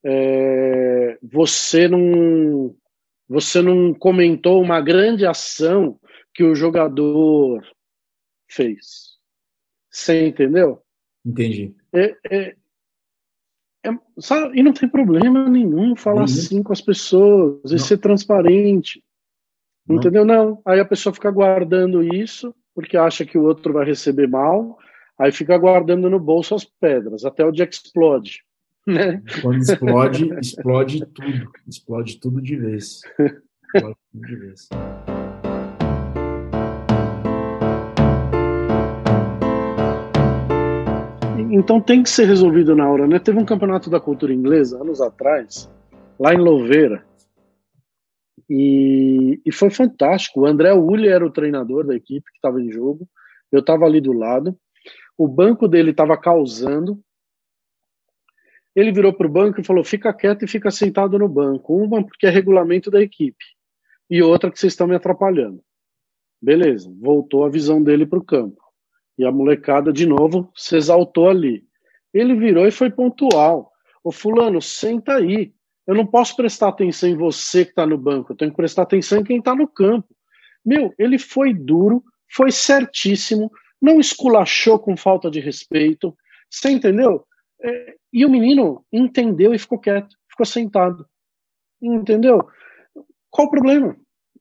é, você não você não comentou uma grande ação que o jogador fez. Você entendeu? Entendi. É, é, é, sabe, e não tem problema nenhum falar uhum. assim com as pessoas e não. ser transparente. Não. Entendeu? Não. Aí a pessoa fica guardando isso porque acha que o outro vai receber mal, aí fica guardando no bolso as pedras, até o dia que explode. Né? Quando explode, explode tudo. Explode tudo de vez. Explode tudo de vez. então tem que ser resolvido na hora, né? Teve um campeonato da cultura inglesa anos atrás, lá em Louveira, e, e foi fantástico. O André Uli era o treinador da equipe que estava em jogo, eu estava ali do lado, o banco dele estava causando. Ele virou para o banco e falou: fica quieto e fica sentado no banco. Uma porque é regulamento da equipe, e outra que vocês estão me atrapalhando. Beleza, voltou a visão dele para o campo. E a molecada, de novo, se exaltou ali. Ele virou e foi pontual. Ô, Fulano, senta aí. Eu não posso prestar atenção em você que está no banco, eu tenho que prestar atenção em quem está no campo. Meu, ele foi duro, foi certíssimo, não esculachou com falta de respeito. Você entendeu? É, e o menino entendeu e ficou quieto, ficou sentado. Entendeu? Qual o problema?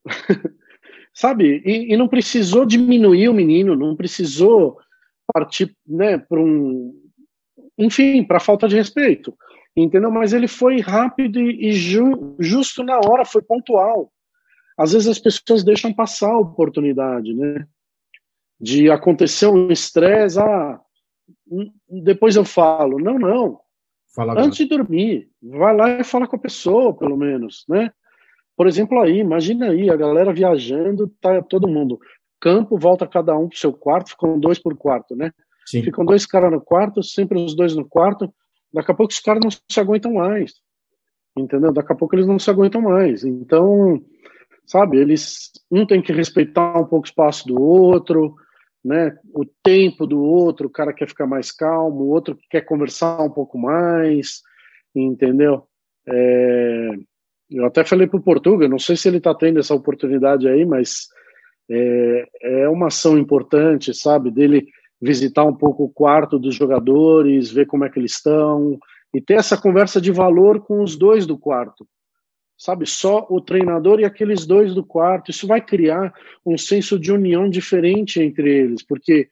sabe? E, e, não precisou diminuir o menino, não precisou partir, né, para um, enfim, para falta de respeito, entendeu? Mas ele foi rápido e, ju, justo na hora, foi pontual. Às vezes as pessoas deixam passar a oportunidade, né? De acontecer um estresse, ah, depois eu falo. Não, não. Fala Antes de dormir, vai lá e fala com a pessoa, pelo menos, né? Por exemplo, aí, imagina aí, a galera viajando, tá todo mundo. Campo, volta cada um pro seu quarto, ficam dois por quarto, né? Sim. Ficam dois caras no quarto, sempre os dois no quarto. Daqui a pouco os caras não se aguentam mais. entendeu? Daqui a pouco eles não se aguentam mais. Então, sabe, eles um tem que respeitar um pouco o espaço do outro, né? O tempo do outro, o cara quer ficar mais calmo, o outro quer conversar um pouco mais, entendeu? É, eu até falei para o Portugal, não sei se ele está tendo essa oportunidade aí, mas é, é uma ação importante, sabe, dele visitar um pouco o quarto dos jogadores, ver como é que eles estão e ter essa conversa de valor com os dois do quarto, sabe? Só o treinador e aqueles dois do quarto. Isso vai criar um senso de união diferente entre eles, porque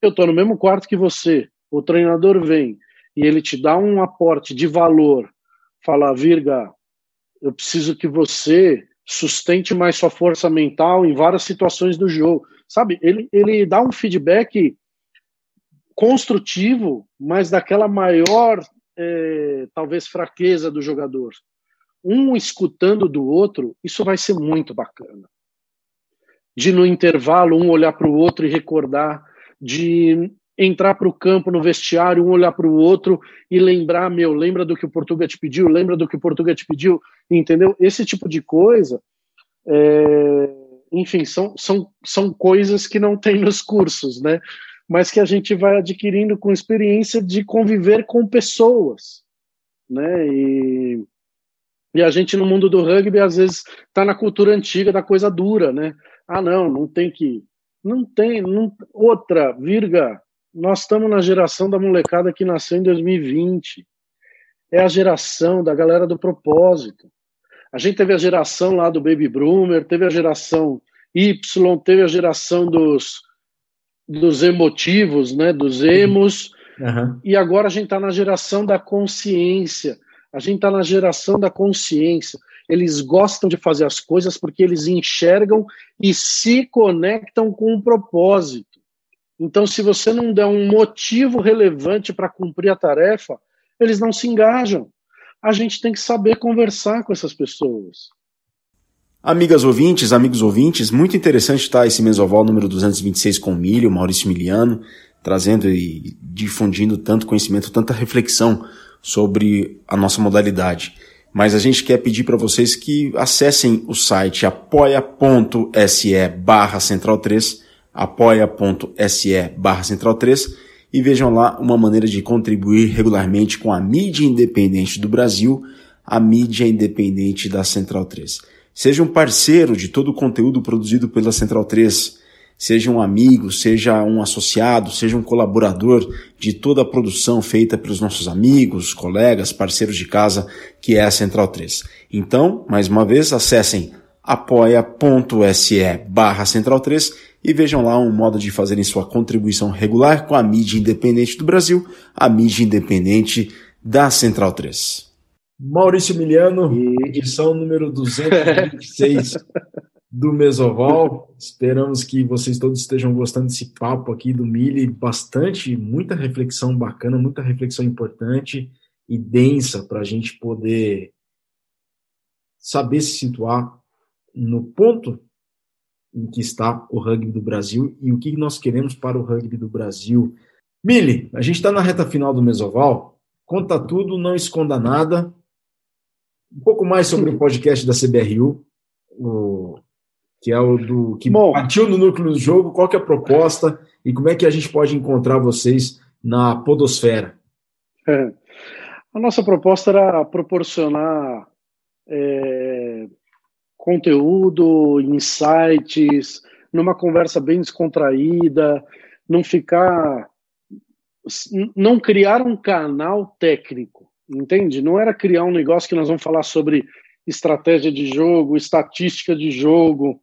eu estou no mesmo quarto que você, o treinador vem e ele te dá um aporte de valor, fala, Virga, eu preciso que você sustente mais sua força mental em várias situações do jogo. Sabe, ele, ele dá um feedback construtivo, mas daquela maior, é, talvez, fraqueza do jogador. Um escutando do outro, isso vai ser muito bacana. De no intervalo, um olhar para o outro e recordar, de entrar para o campo no vestiário, um olhar para o outro e lembrar, meu, lembra do que o Portugal te pediu, lembra do que o Portugal te pediu, entendeu? Esse tipo de coisa, é, enfim, são, são, são coisas que não tem nos cursos, né? Mas que a gente vai adquirindo com experiência de conviver com pessoas, né? E, e a gente no mundo do rugby às vezes está na cultura antiga da coisa dura, né? Ah, não, não tem que não tem não, outra, virga, nós estamos na geração da molecada que nasceu em 2020. É a geração da galera do propósito. A gente teve a geração lá do Baby Boomer, teve a geração Y, teve a geração dos, dos emotivos, né, dos emos, uhum. e agora a gente está na geração da consciência. A gente está na geração da consciência. Eles gostam de fazer as coisas porque eles enxergam e se conectam com um propósito. Então, se você não der um motivo relevante para cumprir a tarefa, eles não se engajam. A gente tem que saber conversar com essas pessoas. Amigas ouvintes, amigos ouvintes, muito interessante estar esse mesoval número 226 com o Milho, Maurício Miliano, trazendo e difundindo tanto conhecimento, tanta reflexão sobre a nossa modalidade. Mas a gente quer pedir para vocês que acessem o site apoia.se barra central 3 apoia.se barra central 3 e vejam lá uma maneira de contribuir regularmente com a mídia independente do Brasil, a mídia independente da Central 3. Seja um parceiro de todo o conteúdo produzido pela Central 3, seja um amigo, seja um associado, seja um colaborador de toda a produção feita pelos nossos amigos, colegas, parceiros de casa, que é a Central 3. Então, mais uma vez, acessem apoia.se barra Central 3 e vejam lá um modo de fazerem sua contribuição regular com a mídia independente do Brasil, a mídia independente da Central 3. Maurício Miliano, edição número 226 do Mesoval. Esperamos que vocês todos estejam gostando desse papo aqui do Mili, bastante, muita reflexão bacana, muita reflexão importante e densa para a gente poder saber se situar no ponto em que está o rugby do Brasil e o que nós queremos para o rugby do Brasil. Mili, a gente está na reta final do Mesoval. Conta tudo, não esconda nada. Um pouco mais sobre o podcast da CBRU, o, que é o do que Bom, partiu no núcleo do jogo. Qual que é a proposta e como é que a gente pode encontrar vocês na podosfera? É. A nossa proposta era proporcionar é, conteúdo, insights, numa conversa bem descontraída, não ficar. não criar um canal técnico, entende? Não era criar um negócio que nós vamos falar sobre estratégia de jogo, estatística de jogo,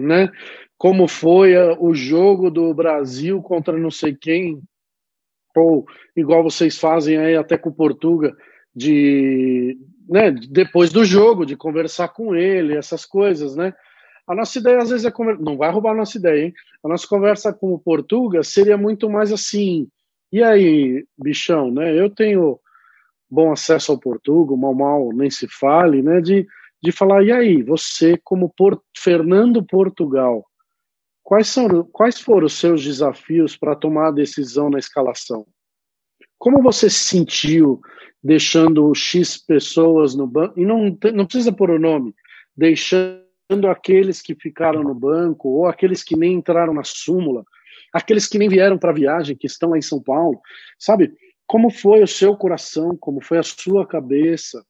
né? Como foi o jogo do Brasil contra não sei quem, ou igual vocês fazem aí até com o Portuga, de né, depois do jogo, de conversar com ele, essas coisas, né? A nossa ideia às vezes é conversar, não vai roubar a nossa ideia, hein? A nossa conversa com o Portuga seria muito mais assim. E aí, bichão, né? Eu tenho bom acesso ao Portuga, mal mal nem se fale, né? De, de falar, e aí, você como Por Fernando Portugal, quais são quais foram os seus desafios para tomar a decisão na escalação? Como você se sentiu deixando X pessoas no banco? E não, não precisa pôr o nome, deixando aqueles que ficaram no banco ou aqueles que nem entraram na súmula, aqueles que nem vieram para a viagem, que estão lá em São Paulo, sabe? Como foi o seu coração, como foi a sua cabeça,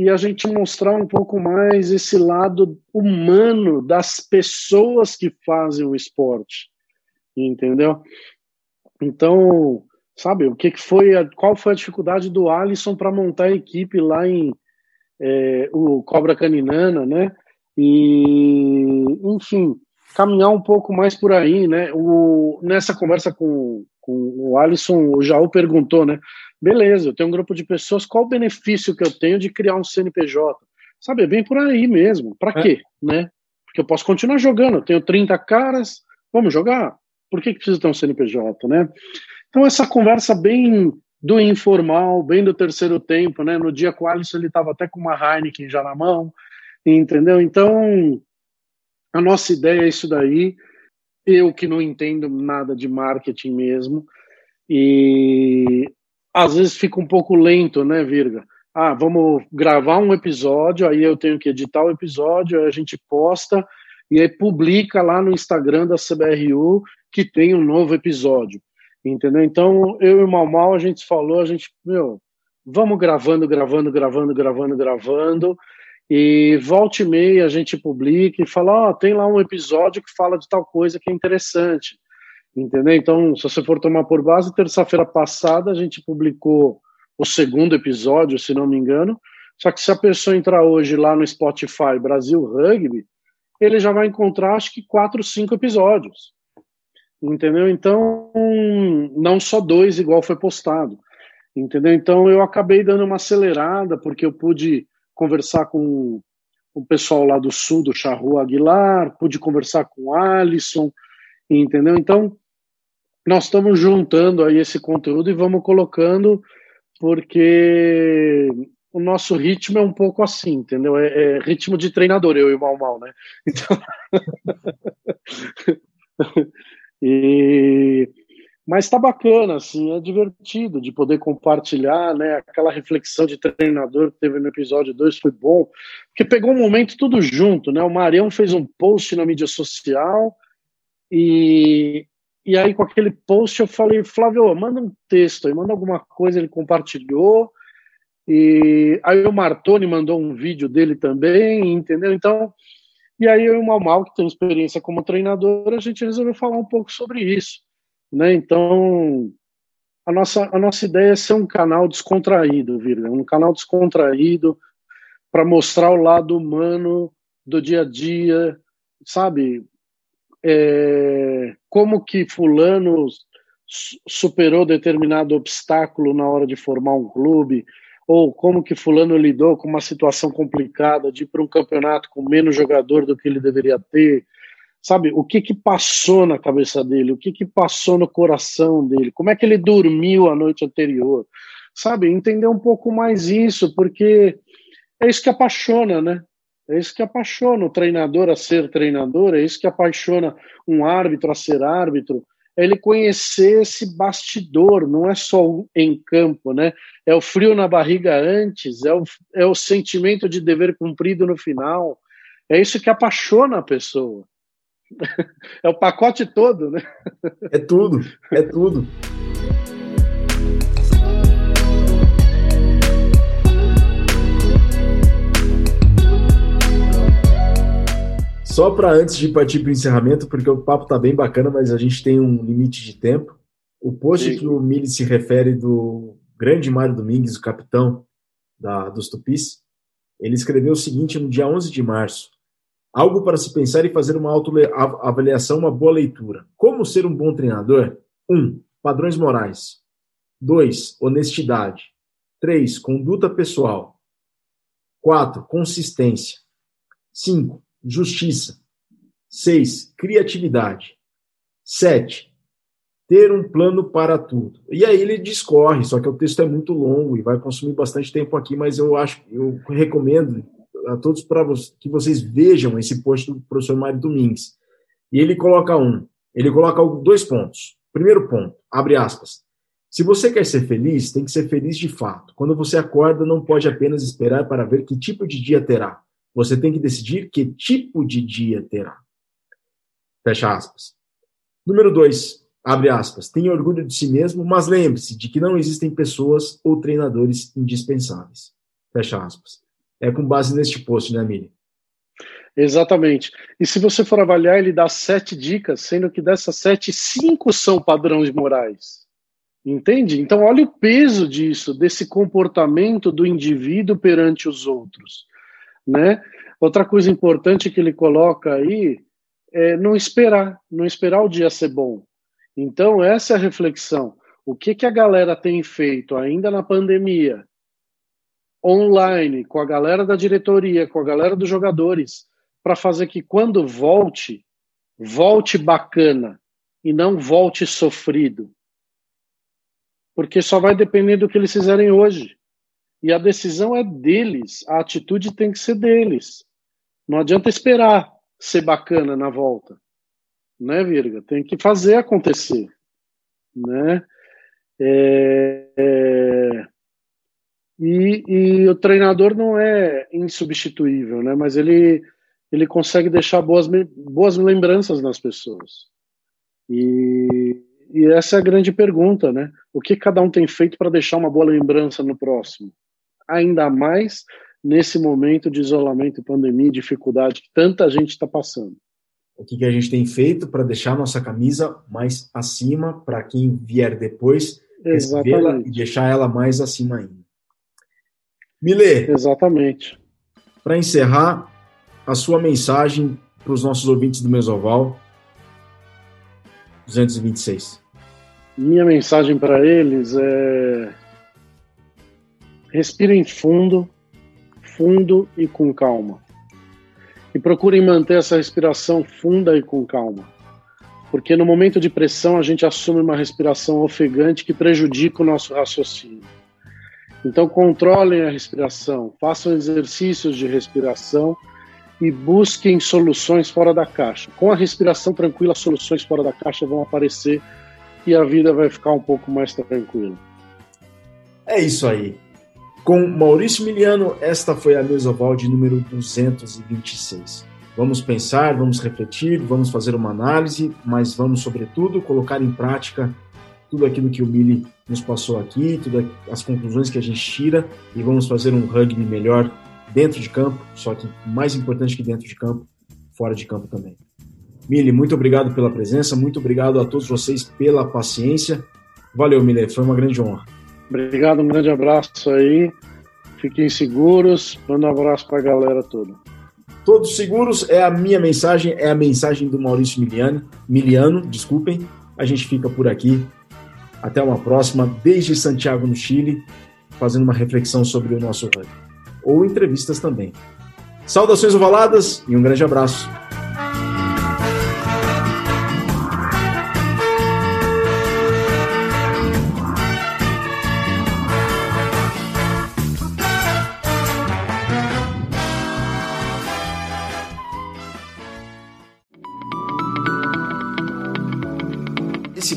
e a gente mostrar um pouco mais esse lado humano das pessoas que fazem o esporte, entendeu? Então, sabe, o que, que foi, a, qual foi a dificuldade do Alisson para montar a equipe lá em é, o Cobra Caninana, né? E, enfim, caminhar um pouco mais por aí, né? O, nessa conversa com, com o Alisson, o Jaú perguntou, né? Beleza, eu tenho um grupo de pessoas, qual o benefício que eu tenho de criar um CNPJ? Sabe, é bem por aí mesmo. Para é. quê, né? Porque eu posso continuar jogando, eu tenho 30 caras, vamos jogar? Por que, que precisa ter um CNPJ, né? Então, essa conversa bem do informal, bem do terceiro tempo, né? No dia com o Alisson, ele estava até com uma Heineken já na mão, entendeu? Então, a nossa ideia é isso daí. Eu que não entendo nada de marketing mesmo, e às vezes fica um pouco lento, né, Virga? Ah, vamos gravar um episódio, aí eu tenho que editar o episódio, a gente posta e aí publica lá no Instagram da CBRU que tem um novo episódio, entendeu? Então, eu e o Mal Mal, a gente falou, a gente, meu, vamos gravando, gravando, gravando, gravando, gravando, e volta e meia a gente publica e fala, ó, oh, tem lá um episódio que fala de tal coisa que é interessante. Entendeu? Então, se você for tomar por base, terça-feira passada a gente publicou o segundo episódio, se não me engano. Só que se a pessoa entrar hoje lá no Spotify Brasil Rugby, ele já vai encontrar acho que quatro, cinco episódios. Entendeu? Então, não só dois, igual foi postado. Entendeu? Então, eu acabei dando uma acelerada, porque eu pude conversar com o pessoal lá do sul, do Charru Aguilar, pude conversar com o Alisson, entendeu? Então, nós estamos juntando aí esse conteúdo e vamos colocando, porque o nosso ritmo é um pouco assim, entendeu? É, é ritmo de treinador, eu e o Mal Mal, né? Então... e... Mas está bacana, assim, é divertido de poder compartilhar, né? Aquela reflexão de treinador que teve no episódio 2 foi bom, porque pegou um momento tudo junto, né? O Marião fez um post na mídia social, e, e aí, com aquele post, eu falei, Flávio, manda um texto aí, manda alguma coisa. Ele compartilhou. E aí o Martoni mandou um vídeo dele também, entendeu? Então, e aí eu e o Malmal, que tem experiência como treinador, a gente resolveu falar um pouco sobre isso. Né? Então, a nossa, a nossa ideia é ser um canal descontraído, Virga, um canal descontraído para mostrar o lado humano do dia a dia, sabe? É, como que fulano superou determinado obstáculo na hora de formar um clube, ou como que fulano lidou com uma situação complicada de ir para um campeonato com menos jogador do que ele deveria ter, sabe? O que que passou na cabeça dele, o que que passou no coração dele, como é que ele dormiu a noite anterior, sabe? Entender um pouco mais isso, porque é isso que apaixona, né? É isso que apaixona o treinador a ser treinador, é isso que apaixona um árbitro a ser árbitro, é ele conhecer esse bastidor, não é só em campo, né? É o frio na barriga antes, é o, é o sentimento de dever cumprido no final, é isso que apaixona a pessoa. É o pacote todo, né? É tudo, é tudo. Só para antes de partir para o encerramento, porque o papo está bem bacana, mas a gente tem um limite de tempo. O post Sim. que o Mili se refere do grande Mário Domingues, o capitão da, dos Tupis, ele escreveu o seguinte no dia 11 de março: Algo para se pensar e fazer uma autoavaliação, uma boa leitura. Como ser um bom treinador? 1. Um, padrões morais. 2. Honestidade. 3. Conduta pessoal. 4. Consistência. 5 justiça. 6. Criatividade. 7. Ter um plano para tudo. E aí ele discorre, só que o texto é muito longo e vai consumir bastante tempo aqui, mas eu acho, eu recomendo a todos para que vocês vejam esse post do professor Mário Domingues. E ele coloca um, ele coloca dois pontos. Primeiro ponto, abre aspas. Se você quer ser feliz, tem que ser feliz de fato. Quando você acorda, não pode apenas esperar para ver que tipo de dia terá. Você tem que decidir que tipo de dia terá. Fecha aspas. Número 2, abre aspas. Tenha orgulho de si mesmo, mas lembre-se de que não existem pessoas ou treinadores indispensáveis. Fecha aspas. É com base neste post, né, Miriam? Exatamente. E se você for avaliar, ele dá sete dicas, sendo que dessas sete, cinco são padrões morais. Entende? Então, olha o peso disso, desse comportamento do indivíduo perante os outros. Né? Outra coisa importante que ele coloca aí é não esperar, não esperar o dia ser bom. Então, essa é a reflexão. O que, que a galera tem feito ainda na pandemia, online, com a galera da diretoria, com a galera dos jogadores, para fazer que quando volte, volte bacana e não volte sofrido. Porque só vai depender do que eles fizerem hoje. E a decisão é deles, a atitude tem que ser deles. Não adianta esperar ser bacana na volta, né, Virga? Tem que fazer acontecer, né? É, é, e, e, o treinador não é insubstituível, né? Mas ele ele consegue deixar boas, boas lembranças nas pessoas. E, e essa é a grande pergunta, né? O que cada um tem feito para deixar uma boa lembrança no próximo? Ainda mais nesse momento de isolamento, pandemia e dificuldade que tanta gente está passando. O que, que a gente tem feito para deixar nossa camisa mais acima para quem vier depois recebê-la e deixar ela mais acima ainda. Milê. Exatamente. Para encerrar, a sua mensagem para os nossos ouvintes do Mesoval 226. Minha mensagem para eles é: respirem fundo, fundo e com calma. E procurem manter essa respiração funda e com calma. Porque no momento de pressão a gente assume uma respiração ofegante que prejudica o nosso raciocínio. Então controlem a respiração, façam exercícios de respiração e busquem soluções fora da caixa. Com a respiração tranquila, soluções fora da caixa vão aparecer e a vida vai ficar um pouco mais tranquila. É isso aí. Com Maurício Miliano, esta foi a Mesoval de número 226. Vamos pensar, vamos refletir, vamos fazer uma análise, mas vamos, sobretudo, colocar em prática tudo aquilo que o Mili nos passou aqui, todas as conclusões que a gente tira e vamos fazer um rugby melhor dentro de campo, só que mais importante que dentro de campo, fora de campo também. Mili, muito obrigado pela presença, muito obrigado a todos vocês pela paciência. Valeu, Mili, foi uma grande honra. Obrigado, um grande abraço aí. Fiquem seguros. Manda um abraço para a galera toda. Todos seguros é a minha mensagem, é a mensagem do Maurício Miliano, Miliano, desculpem. A gente fica por aqui. Até uma próxima, desde Santiago, no Chile, fazendo uma reflexão sobre o nosso rugby ou entrevistas também. Saudações ovaladas e um grande abraço.